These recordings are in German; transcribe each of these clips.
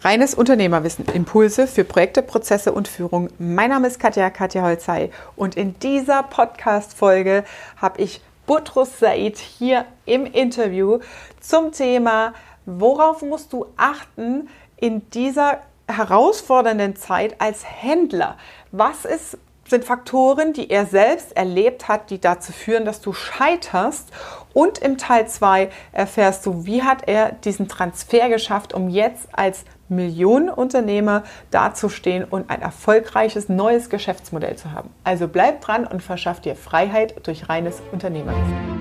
Reines Unternehmerwissen, Impulse für Projekte, Prozesse und Führung. Mein Name ist Katja, Katja Holzei und in dieser Podcast-Folge habe ich Butrus Said hier im Interview zum Thema, worauf musst du achten in dieser herausfordernden Zeit als Händler? Was ist sind Faktoren, die er selbst erlebt hat, die dazu führen, dass du scheiterst. Und im Teil 2 erfährst du, wie hat er diesen Transfer geschafft, um jetzt als Millionenunternehmer dazustehen und ein erfolgreiches neues Geschäftsmodell zu haben. Also bleib dran und verschaff dir Freiheit durch reines Unternehmerwissen.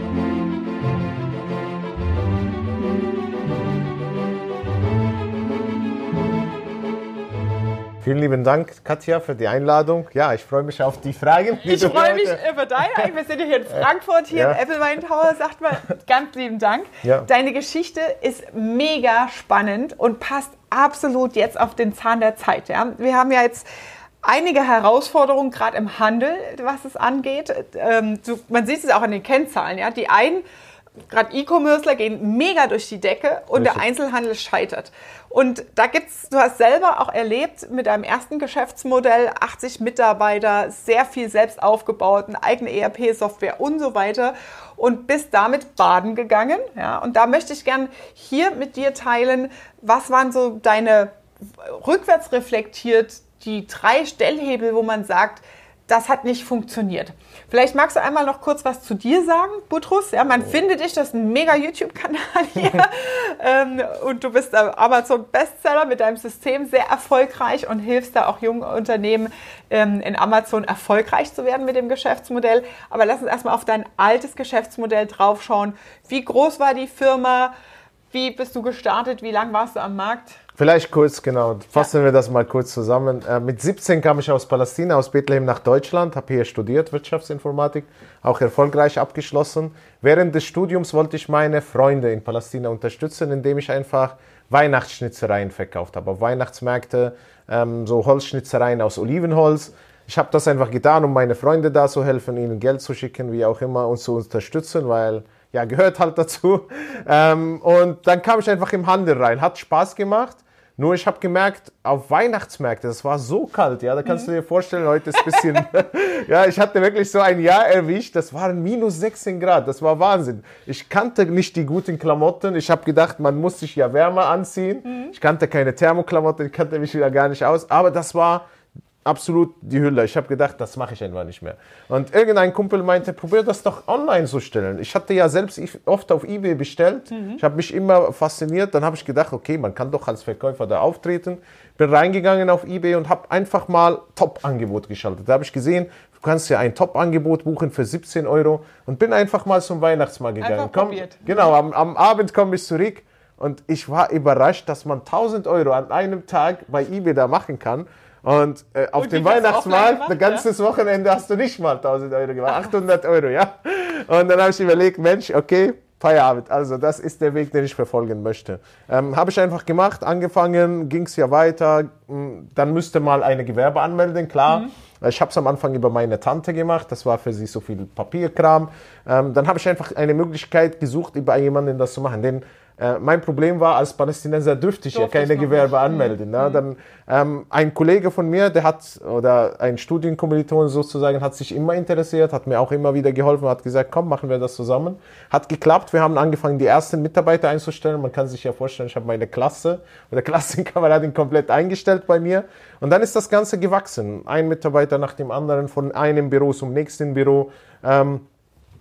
Vielen lieben Dank, Katja, für die Einladung. Ja, ich freue mich auf die Fragen. Die ich freue mich über deine. Wir sind ja hier in Frankfurt, hier ja. im Applewein Tower. Sagt mal ganz lieben Dank. Ja. Deine Geschichte ist mega spannend und passt absolut jetzt auf den Zahn der Zeit. Ja? Wir haben ja jetzt einige Herausforderungen, gerade im Handel, was es angeht. Ähm, man sieht es auch an den Kennzahlen. Ja? Die einen gerade E-Commercer gehen mega durch die Decke und Richtig. der Einzelhandel scheitert. Und da gibt's, du hast selber auch erlebt mit deinem ersten Geschäftsmodell, 80 Mitarbeiter, sehr viel selbst aufgebaut, eine eigene ERP-Software und so weiter und bist damit baden gegangen. Ja, und da möchte ich gern hier mit dir teilen, was waren so deine rückwärts reflektiert die drei Stellhebel, wo man sagt, das hat nicht funktioniert. Vielleicht magst du einmal noch kurz was zu dir sagen, Butrus. Ja, man oh. findet dich, das ist ein mega YouTube-Kanal hier. ähm, und du bist Amazon-Bestseller mit deinem System sehr erfolgreich und hilfst da auch jungen Unternehmen ähm, in Amazon erfolgreich zu werden mit dem Geschäftsmodell. Aber lass uns erstmal auf dein altes Geschäftsmodell draufschauen. Wie groß war die Firma? Wie bist du gestartet? Wie lange warst du am Markt? Vielleicht kurz, genau. Fassen ja. wir das mal kurz zusammen. Äh, mit 17 kam ich aus Palästina, aus Bethlehem nach Deutschland, habe hier studiert, Wirtschaftsinformatik, auch erfolgreich abgeschlossen. Während des Studiums wollte ich meine Freunde in Palästina unterstützen, indem ich einfach Weihnachtsschnitzereien verkauft habe. Auf Weihnachtsmärkte, ähm, so Holzschnitzereien aus Olivenholz. Ich habe das einfach getan, um meine Freunde da zu helfen, ihnen Geld zu schicken, wie auch immer, und zu unterstützen, weil ja, gehört halt dazu. Ähm, und dann kam ich einfach im Handel rein. Hat Spaß gemacht. Nur ich habe gemerkt, auf Weihnachtsmärkte, das war so kalt, ja, da kannst mhm. du dir vorstellen, heute ist ein bisschen, ja, ich hatte wirklich so ein Jahr erwischt, das waren minus 16 Grad, das war Wahnsinn. Ich kannte nicht die guten Klamotten, ich habe gedacht, man muss sich ja wärmer anziehen. Mhm. Ich kannte keine Thermoklamotten, ich kannte mich wieder gar nicht aus, aber das war absolut die Hülle. Ich habe gedacht, das mache ich einfach nicht mehr. Und irgendein Kumpel meinte, probier das doch online zu stellen. Ich hatte ja selbst oft auf eBay bestellt. Mhm. Ich habe mich immer fasziniert. Dann habe ich gedacht, okay, man kann doch als Verkäufer da auftreten. Bin reingegangen auf eBay und habe einfach mal Top-Angebot geschaltet. Da habe ich gesehen, du kannst ja ein Top-Angebot buchen für 17 Euro und bin einfach mal zum Weihnachtsmarkt gegangen. Einfach Komm, probiert. Genau, am, am Abend komme ich zurück und ich war überrascht, dass man 1000 Euro an einem Tag bei eBay da machen kann. Und äh, auf und dem Weihnachtsmarkt, ein ganzes ja? Wochenende hast du nicht mal 1000 Euro gemacht, 800 Euro, ja. Und dann habe ich überlegt, Mensch, okay, Feierabend. Also das ist der Weg, den ich verfolgen möchte. Ähm, habe ich einfach gemacht, angefangen, ging es ja weiter. Hm, dann müsste mal eine Gewerbe anmelden, klar. Mhm. Ich habe es am Anfang über meine Tante gemacht, das war für sie so viel Papierkram. Ähm, dann habe ich einfach eine Möglichkeit gesucht, über jemanden das zu machen. Denn äh, mein Problem war, als Palästinenser dürfte ich Durfte ja keine Gewerbe anmelden. Ne? Mhm. Dann ähm, ein Kollege von mir, der hat, oder ein Studienkommiliton sozusagen, hat sich immer interessiert, hat mir auch immer wieder geholfen, hat gesagt, komm, machen wir das zusammen. Hat geklappt, wir haben angefangen, die ersten Mitarbeiter einzustellen. Man kann sich ja vorstellen, ich habe meine Klasse oder Klassenkameradin komplett eingestellt bei mir. Und dann ist das Ganze gewachsen. Ein Mitarbeiter nach dem anderen, von einem Büro zum nächsten Büro. Ähm,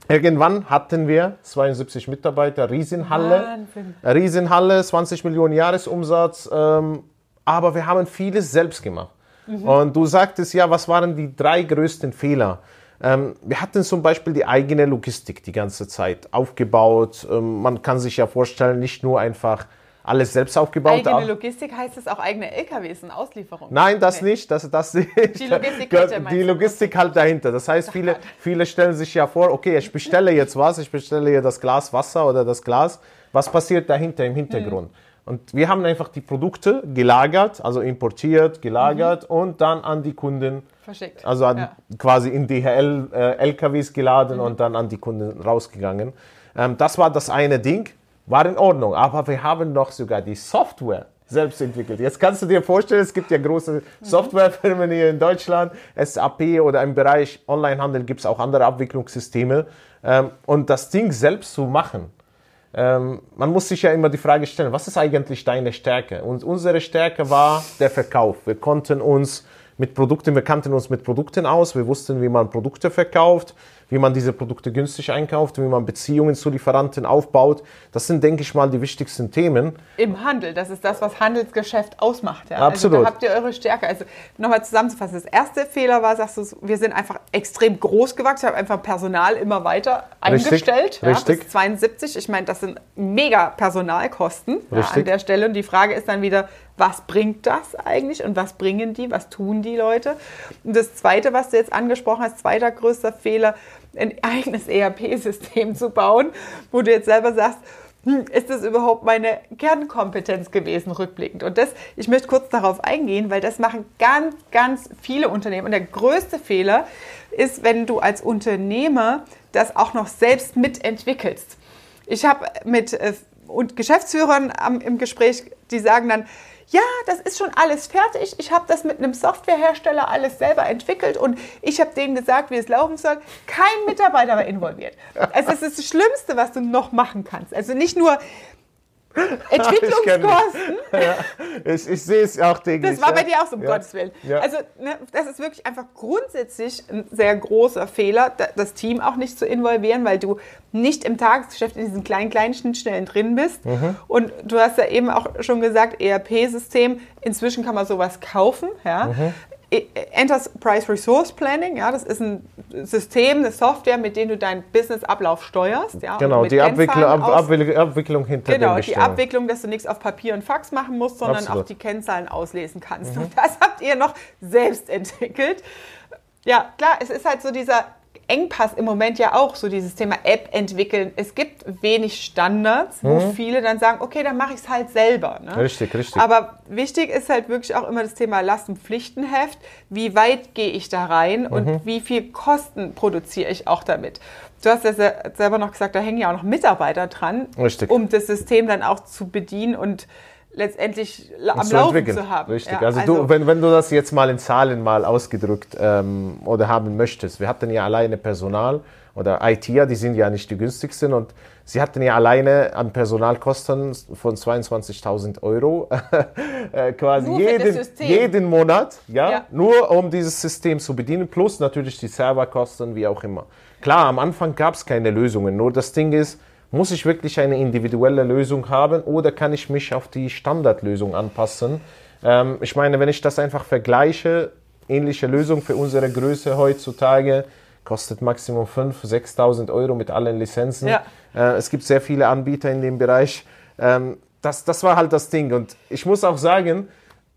Irgendwann hatten wir 72 Mitarbeiter, Riesenhalle, Wahnsinn. Riesenhalle, 20 Millionen Jahresumsatz, ähm, aber wir haben vieles selbst gemacht. Mhm. Und du sagtest ja, was waren die drei größten Fehler? Ähm, wir hatten zum Beispiel die eigene Logistik die ganze Zeit aufgebaut. Ähm, man kann sich ja vorstellen, nicht nur einfach alles selbst aufgebaut. Eigene Logistik heißt es auch eigene LKWs und Auslieferung? Nein, das okay. nicht. Das, das nicht. Die Logistik, halt, die Logistik halt dahinter. Das heißt, viele, viele stellen sich ja vor, okay, ich bestelle jetzt was, ich bestelle hier das Glas Wasser oder das Glas. Was passiert dahinter im Hintergrund? Mhm. Und wir haben einfach die Produkte gelagert, also importiert, gelagert mhm. und dann an die Kunden verschickt. Also an, ja. quasi in DHL äh, LKWs geladen mhm. und dann an die Kunden rausgegangen. Ähm, das war das eine Ding war in Ordnung. Aber wir haben noch sogar die Software selbst entwickelt. Jetzt kannst du dir vorstellen, es gibt ja große Softwarefirmen hier in Deutschland, SAP oder im Bereich Onlinehandel gibt es auch andere Abwicklungssysteme. Ähm, und das Ding selbst zu machen, ähm, man muss sich ja immer die Frage stellen, was ist eigentlich deine Stärke? Und unsere Stärke war der Verkauf. Wir konnten uns mit Produkten, wir kannten uns mit Produkten aus, wir wussten, wie man Produkte verkauft, wie man diese Produkte günstig einkauft, wie man Beziehungen zu Lieferanten aufbaut. Das sind, denke ich mal, die wichtigsten Themen. Im Handel, das ist das, was Handelsgeschäft ausmacht. Ja? Absolut. Also da habt ihr eure Stärke. Also nochmal zusammenzufassen, das erste Fehler war, sagst du, wir sind einfach extrem groß gewachsen, haben einfach Personal immer weiter eingestellt. Richtig. Ja, Richtig. Bis 72, ich meine, das sind mega Personalkosten ja, an der Stelle. Und die Frage ist dann wieder, was bringt das eigentlich und was bringen die, was tun die Leute? Und das Zweite, was du jetzt angesprochen hast, zweiter größter Fehler, ein eigenes ERP-System zu bauen, wo du jetzt selber sagst, hm, ist das überhaupt meine Kernkompetenz gewesen, rückblickend? Und das, ich möchte kurz darauf eingehen, weil das machen ganz, ganz viele Unternehmen. Und der größte Fehler ist, wenn du als Unternehmer das auch noch selbst mitentwickelst. Ich habe mit äh, Geschäftsführern im Gespräch, die sagen dann, ja, das ist schon alles fertig. Ich habe das mit einem Softwarehersteller alles selber entwickelt und ich habe denen gesagt, wie es laufen soll. Kein Mitarbeiter war involviert. Also das ist das Schlimmste, was du noch machen kannst. Also nicht nur Entwicklungskosten. Ich, ja, ich, ich, sehe es auch täglich. Das war bei dir auch so, um ja. Gottes Willen. Ja. Also ne, das ist wirklich einfach grundsätzlich ein sehr großer Fehler, das Team auch nicht zu involvieren, weil du nicht im Tagesgeschäft in diesen kleinen, kleinen Schnittstellen drin bist. Mhm. Und du hast ja eben auch schon gesagt, ERP-System, inzwischen kann man sowas kaufen. Ja? Mhm. Enterprise Resource Planning, ja, das ist ein System, eine Software, mit dem du deinen Businessablauf steuerst. Ja, genau, die Abwicklung, Ab Abwicklung hinter Genau, die Abwicklung, dass du nichts auf Papier und Fax machen musst, sondern Absolut. auch die Kennzahlen auslesen kannst. Mhm. Und das habt ihr noch selbst entwickelt. Ja, klar, es ist halt so dieser Engpass im Moment ja auch, so dieses Thema App entwickeln. Es gibt wenig Standards, wo mhm. viele dann sagen, okay, dann mache ich es halt selber. Ne? Richtig, richtig. Aber wichtig ist halt wirklich auch immer das Thema Lastenpflichtenheft. Wie weit gehe ich da rein mhm. und wie viel Kosten produziere ich auch damit? Du hast ja selber noch gesagt, da hängen ja auch noch Mitarbeiter dran, richtig. um das System dann auch zu bedienen und letztendlich am zu Laufen entwickeln. zu haben. Richtig. Ja, also, also, du, wenn, wenn du das jetzt mal in Zahlen mal ausgedrückt ähm, oder haben möchtest, wir hatten ja alleine Personal oder ITer, die sind ja nicht die günstigsten und sie hatten ja alleine an Personalkosten von 22.000 Euro äh, quasi jeden, jeden Monat, ja, ja, nur um dieses System zu bedienen, plus natürlich die Serverkosten, wie auch immer. Klar, am Anfang gab es keine Lösungen, nur das Ding ist, muss ich wirklich eine individuelle Lösung haben oder kann ich mich auf die Standardlösung anpassen? Ähm, ich meine, wenn ich das einfach vergleiche, ähnliche Lösung für unsere Größe heutzutage, kostet Maximum 5.000, 6.000 Euro mit allen Lizenzen. Ja. Äh, es gibt sehr viele Anbieter in dem Bereich. Ähm, das, das war halt das Ding. Und ich muss auch sagen,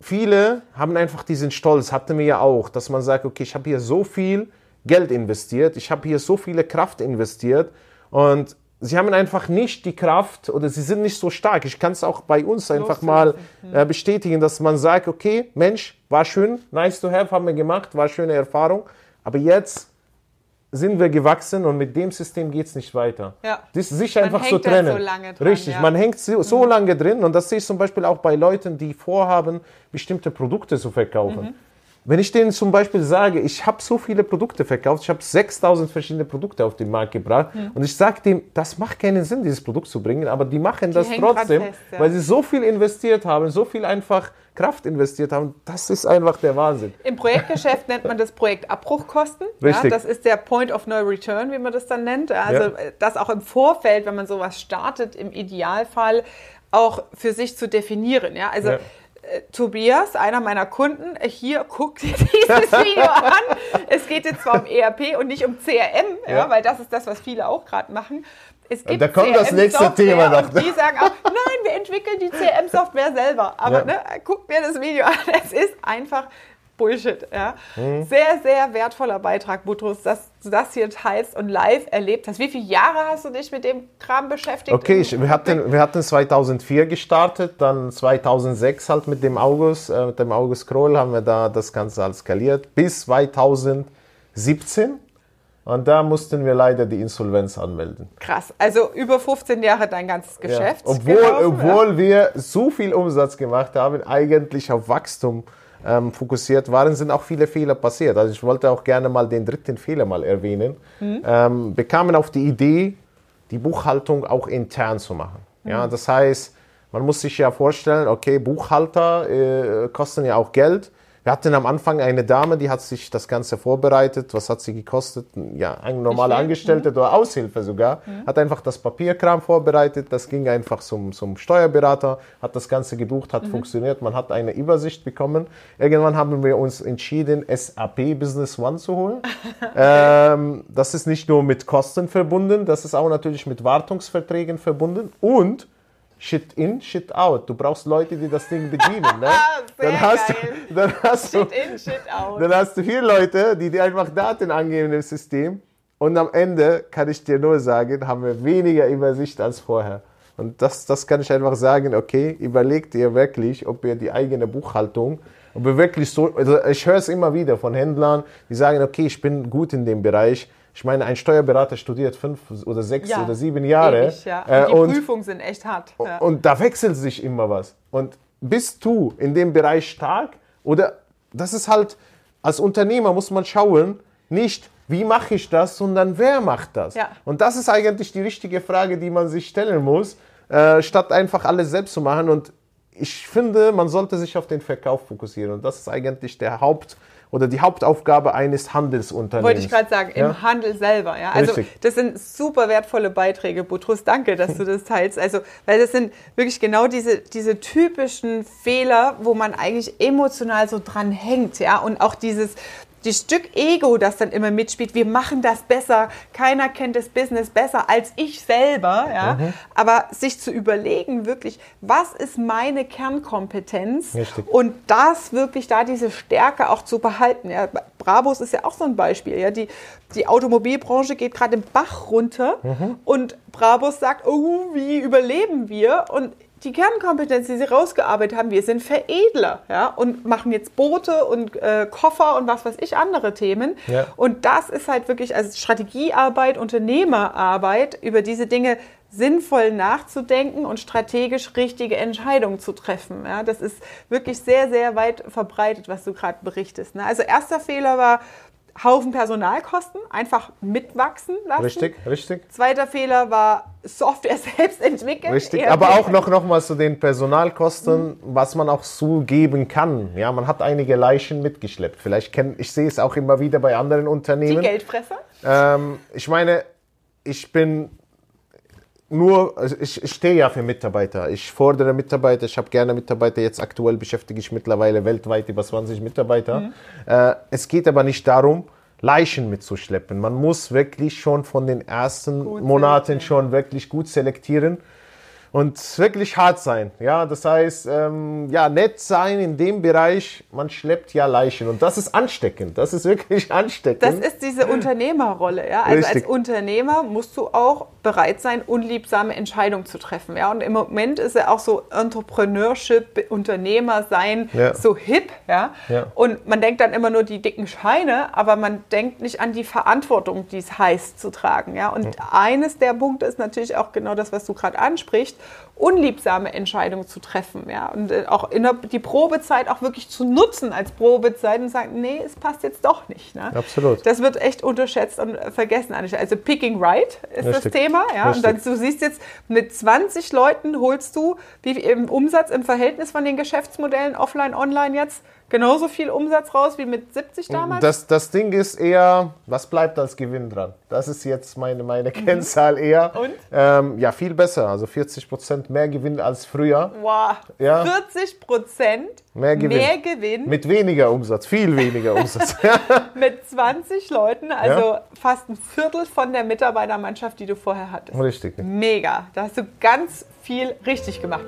viele haben einfach diesen Stolz, hatten wir ja auch, dass man sagt, okay, ich habe hier so viel Geld investiert, ich habe hier so viele Kraft investiert und sie haben einfach nicht die Kraft oder sie sind nicht so stark. Ich kann es auch bei uns einfach mal äh, bestätigen, dass man sagt, okay, Mensch, war schön, nice to have, haben wir gemacht, war schöne Erfahrung, aber jetzt sind wir gewachsen und mit dem System geht es nicht weiter. Ja. Das ist sich man einfach so trennen. So lange dran, Richtig, ja. man hängt so, so mhm. lange drin und das sehe ich zum Beispiel auch bei Leuten, die vorhaben, bestimmte Produkte zu verkaufen. Mhm. Wenn ich denen zum Beispiel sage, ich habe so viele Produkte verkauft, ich habe 6000 verschiedene Produkte auf den Markt gebracht mhm. und ich sage dem, das macht keinen Sinn, dieses Produkt zu bringen, aber die machen die das trotzdem, fest, ja. weil sie so viel investiert haben, so viel einfach Kraft investiert haben. Das ist einfach der Wahnsinn. Im Projektgeschäft nennt man das Projekt Abbruchkosten. Richtig. Ja, das ist der Point of No Return, wie man das dann nennt. Also ja. das auch im Vorfeld, wenn man sowas startet, im Idealfall auch für sich zu definieren. Ja, also ja äh, Tobias, einer meiner Kunden, hier guckt dieses Video an. Es geht jetzt zwar um ERP und nicht um CRM, ja. ja weil das ist das, was viele auch gerade machen. Es gibt da kommt das nächste Thema noch. Und die sagen auch, nein, wir entwickeln die CRM-Software selber. Aber ja. ne, guckt mir das Video an. Es ist einfach Bullshit. Ja? Mhm. Sehr, sehr wertvoller Beitrag, Butrus, dass du das hier teilst und live erlebt hast. Wie viele Jahre hast du dich mit dem Kram beschäftigt? Okay, ich, wir, hatten, wir hatten 2004 gestartet, dann 2006 halt mit dem August, äh, mit dem August Kroll haben wir da das Ganze halt skaliert bis 2017. Und da mussten wir leider die Insolvenz anmelden. Krass. Also über 15 Jahre dein ganzes Geschäft. Ja. Obwohl, gelaufen, obwohl ja. wir so viel Umsatz gemacht haben, eigentlich auf Wachstum ähm, fokussiert waren, sind auch viele Fehler passiert. Also ich wollte auch gerne mal den dritten Fehler mal erwähnen. Mhm. Ähm, bekamen auf die Idee, die Buchhaltung auch intern zu machen. Mhm. Ja, das heißt, man muss sich ja vorstellen, okay, Buchhalter äh, kosten ja auch Geld. Wir hatten am Anfang eine Dame, die hat sich das Ganze vorbereitet. Was hat sie gekostet? Ja, eine normale Angestellte oder Aushilfe sogar. Mhm. Hat einfach das Papierkram vorbereitet. Das ging einfach zum, zum Steuerberater, hat das Ganze gebucht, hat mhm. funktioniert. Man hat eine Übersicht bekommen. Irgendwann haben wir uns entschieden, SAP Business One zu holen. ähm, das ist nicht nur mit Kosten verbunden, das ist auch natürlich mit Wartungsverträgen verbunden und Shit in, Shit out. Du brauchst Leute, die das Ding bedienen. Ne? dann, hast geil. Du, dann, hast shit du, in, Shit out. dann hast du vier Leute, die dir einfach Daten angeben im System. Und am Ende kann ich dir nur sagen, haben wir weniger Übersicht als vorher. Und das, das kann ich einfach sagen, okay, überlegt ihr wirklich, ob ihr die eigene Buchhaltung, ob ihr wirklich so, also ich höre es immer wieder von Händlern, die sagen, okay, ich bin gut in dem Bereich, ich meine, ein Steuerberater studiert fünf oder sechs ja, oder sieben Jahre. Ewig, ja. und die und, Prüfungen sind echt hart. Ja. Und da wechselt sich immer was. Und bist du in dem Bereich stark oder das ist halt, als Unternehmer muss man schauen, nicht wie mache ich das, sondern wer macht das? Ja. Und das ist eigentlich die richtige Frage, die man sich stellen muss, äh, statt einfach alles selbst zu machen. Und ich finde, man sollte sich auf den Verkauf fokussieren. Und das ist eigentlich der Haupt, oder die Hauptaufgabe eines Handelsunternehmens. Wollte ich gerade sagen, ja? im Handel selber. Ja? Also Richtig. das sind super wertvolle Beiträge, Butrus. Danke, dass du das teilst. Also, weil das sind wirklich genau diese, diese typischen Fehler, wo man eigentlich emotional so dran hängt. Ja? Und auch dieses, die Stück Ego, das dann immer mitspielt, wir machen das besser, keiner kennt das Business besser als ich selber, ja. Mhm. Aber sich zu überlegen, wirklich, was ist meine Kernkompetenz Richtig. und das wirklich da diese Stärke auch zu behalten. Ja. Brabus ist ja auch so ein Beispiel, ja. Die, die Automobilbranche geht gerade im Bach runter mhm. und Brabus sagt, oh, wie überleben wir? Und die Kernkompetenz, die sie rausgearbeitet haben, wir sind Veredler ja, und machen jetzt Boote und äh, Koffer und was weiß ich, andere Themen. Ja. Und das ist halt wirklich als Strategiearbeit, Unternehmerarbeit, über diese Dinge sinnvoll nachzudenken und strategisch richtige Entscheidungen zu treffen. Ja, das ist wirklich sehr, sehr weit verbreitet, was du gerade berichtest. Ne? Also erster Fehler war, Haufen Personalkosten, einfach mitwachsen lassen. Richtig, richtig. Zweiter Fehler war Software selbst entwickeln. Richtig, aber auch noch, noch mal zu den Personalkosten, mhm. was man auch zugeben kann. Ja, man hat einige Leichen mitgeschleppt. Vielleicht kenn, ich sehe es auch immer wieder bei anderen Unternehmen. Die Geldfresser? Ähm, ich meine, ich bin nur, also ich, ich stehe ja für Mitarbeiter. Ich fordere Mitarbeiter, ich habe gerne Mitarbeiter. Jetzt aktuell beschäftige ich mittlerweile weltweit über 20 Mitarbeiter. Mhm. Äh, es geht aber nicht darum, Leichen mitzuschleppen. Man muss wirklich schon von den ersten gut Monaten schon wirklich gut selektieren und wirklich hart sein. Ja, das heißt, ähm, ja, nett sein in dem Bereich, man schleppt ja Leichen und das ist ansteckend. Das ist wirklich ansteckend. Das ist diese Unternehmerrolle. Ja? Also Richtig. als Unternehmer musst du auch bereit sein, unliebsame Entscheidungen zu treffen. Ja? Und im Moment ist ja auch so Entrepreneurship, Unternehmer sein, ja. so hip. Ja? ja? Und man denkt dann immer nur die dicken Scheine, aber man denkt nicht an die Verantwortung, die es heißt zu tragen. Ja? Und ja. eines der Punkte ist natürlich auch genau das, was du gerade ansprichst unliebsame Entscheidungen zu treffen. Ja? Und äh, auch in der, die Probezeit auch wirklich zu nutzen als Probezeit und sagen, nee, es passt jetzt doch nicht. Ne? Absolut. Das wird echt unterschätzt und vergessen. Also Picking Right ist Richtig. das Thema. Ja? Und dann, du siehst jetzt, mit 20 Leuten holst du wie im Umsatz im Verhältnis von den Geschäftsmodellen offline, online jetzt genauso viel Umsatz raus wie mit 70 damals? Das, das Ding ist eher, was bleibt als Gewinn dran? Das ist jetzt meine, meine mhm. Kennzahl eher. Und? Ähm, ja, viel besser. Also 40 Prozent mehr Gewinn als früher. Wow. Ja. 40 Prozent mehr Gewinn. mehr Gewinn. Mit weniger Umsatz, viel weniger Umsatz. mit 20 Leuten, also ja. fast ein Viertel von der Mitarbeitermannschaft, die du vorher hattest. Richtig. Mega. Da hast du ganz viel richtig gemacht.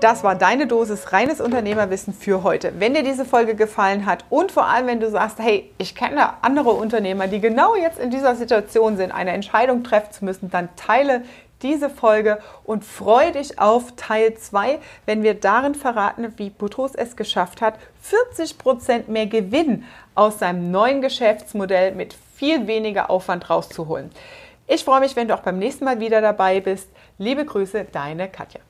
Das war deine Dosis reines Unternehmerwissen für heute. Wenn dir diese Folge gefallen hat und vor allem, wenn du sagst, hey, ich kenne andere Unternehmer, die genau jetzt in dieser Situation sind, eine Entscheidung treffen zu müssen, dann teile diese Folge und freue dich auf Teil 2, wenn wir darin verraten, wie Butros es geschafft hat, 40% mehr Gewinn aus seinem neuen Geschäftsmodell mit viel weniger Aufwand rauszuholen. Ich freue mich, wenn du auch beim nächsten Mal wieder dabei bist. Liebe Grüße, deine Katja.